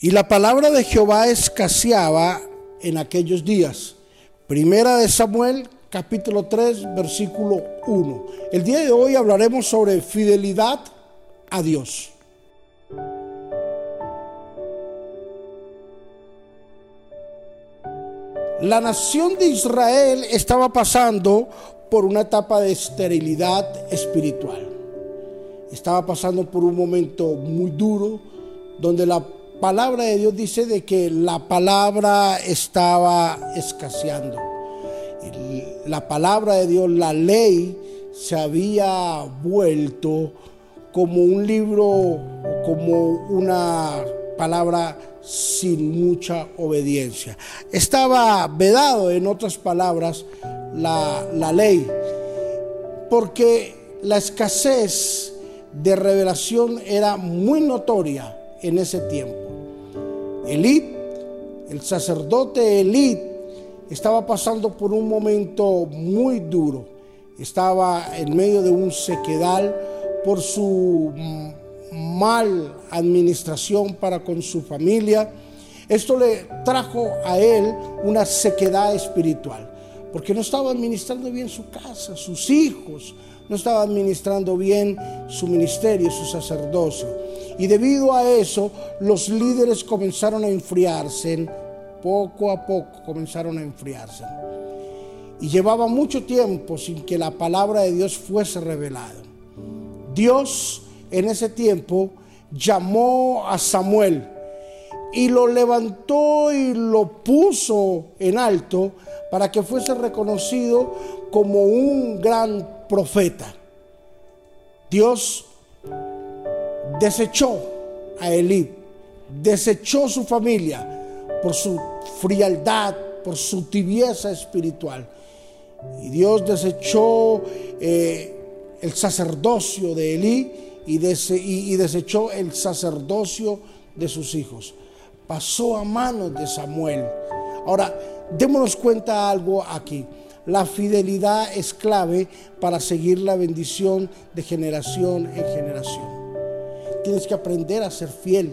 Y la palabra de Jehová escaseaba en aquellos días. Primera de Samuel, capítulo 3, versículo 1. El día de hoy hablaremos sobre fidelidad a Dios. La nación de Israel estaba pasando por una etapa de esterilidad espiritual. Estaba pasando por un momento muy duro donde la palabra de Dios dice de que la palabra estaba escaseando. La palabra de Dios, la ley, se había vuelto como un libro, como una palabra sin mucha obediencia. Estaba vedado, en otras palabras, la, la ley, porque la escasez de revelación era muy notoria en ese tiempo. Elid, el sacerdote Elid, estaba pasando por un momento muy duro. Estaba en medio de un sequedal por su mal administración para con su familia. Esto le trajo a él una sequedad espiritual, porque no estaba administrando bien su casa, sus hijos, no estaba administrando bien su ministerio, su sacerdocio. Y debido a eso, los líderes comenzaron a enfriarse, poco a poco comenzaron a enfriarse. Y llevaba mucho tiempo sin que la palabra de Dios fuese revelada. Dios en ese tiempo llamó a Samuel y lo levantó y lo puso en alto para que fuese reconocido como un gran profeta. Dios desechó a Elí, desechó su familia por su frialdad, por su tibieza espiritual. Y Dios desechó eh, el sacerdocio de Elí y, y desechó el sacerdocio de sus hijos. Pasó a manos de Samuel. Ahora, démonos cuenta algo aquí. La fidelidad es clave para seguir la bendición de generación en generación. Tienes que aprender a ser fiel.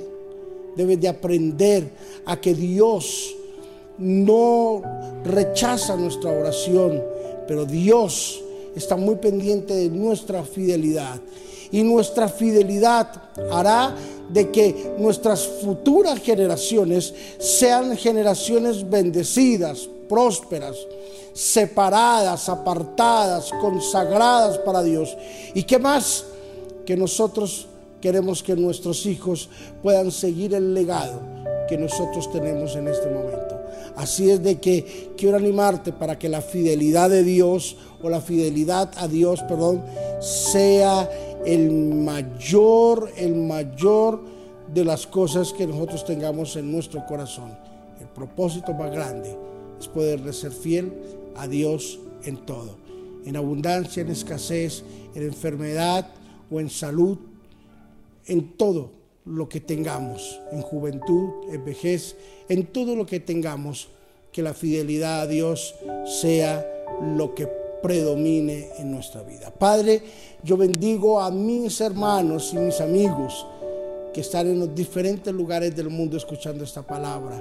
Debes de aprender a que Dios no rechaza nuestra oración, pero Dios está muy pendiente de nuestra fidelidad. Y nuestra fidelidad hará de que nuestras futuras generaciones sean generaciones bendecidas, prósperas, separadas, apartadas, consagradas para Dios. ¿Y qué más? Que nosotros queremos que nuestros hijos puedan seguir el legado que nosotros tenemos en este momento. Así es de que quiero animarte para que la fidelidad de Dios o la fidelidad a Dios, perdón, sea el mayor, el mayor de las cosas que nosotros tengamos en nuestro corazón. El propósito más grande es poder ser fiel a Dios en todo, en abundancia, en escasez, en enfermedad o en salud, en todo lo que tengamos, en juventud, en vejez, en todo lo que tengamos, que la fidelidad a Dios sea lo que predomine en nuestra vida. Padre, yo bendigo a mis hermanos y mis amigos que están en los diferentes lugares del mundo escuchando esta palabra.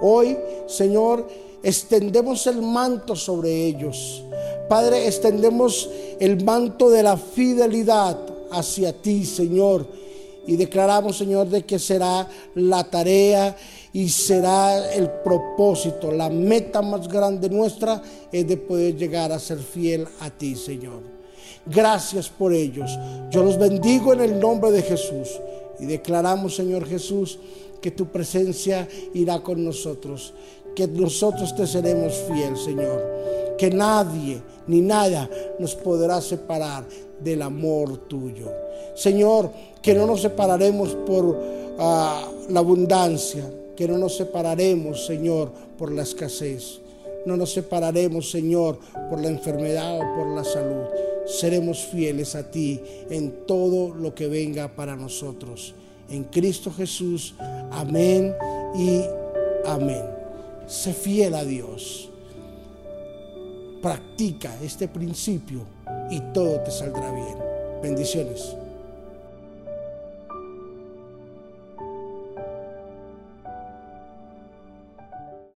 Hoy, Señor, extendemos el manto sobre ellos. Padre, extendemos el manto de la fidelidad hacia ti, Señor. Y declaramos, Señor, de que será la tarea y será el propósito, la meta más grande nuestra es de poder llegar a ser fiel a ti, Señor. Gracias por ellos. Yo los bendigo en el nombre de Jesús y declaramos, Señor Jesús, que tu presencia irá con nosotros, que nosotros te seremos fiel, Señor, que nadie ni nada nos podrá separar del amor tuyo. Señor, que no nos separaremos por ah, la abundancia, que no nos separaremos, Señor, por la escasez. No nos separaremos, Señor, por la enfermedad o por la salud. Seremos fieles a ti en todo lo que venga para nosotros. En Cristo Jesús. Amén y amén. Sé fiel a Dios. Practica este principio y todo te saldrá bien. Bendiciones.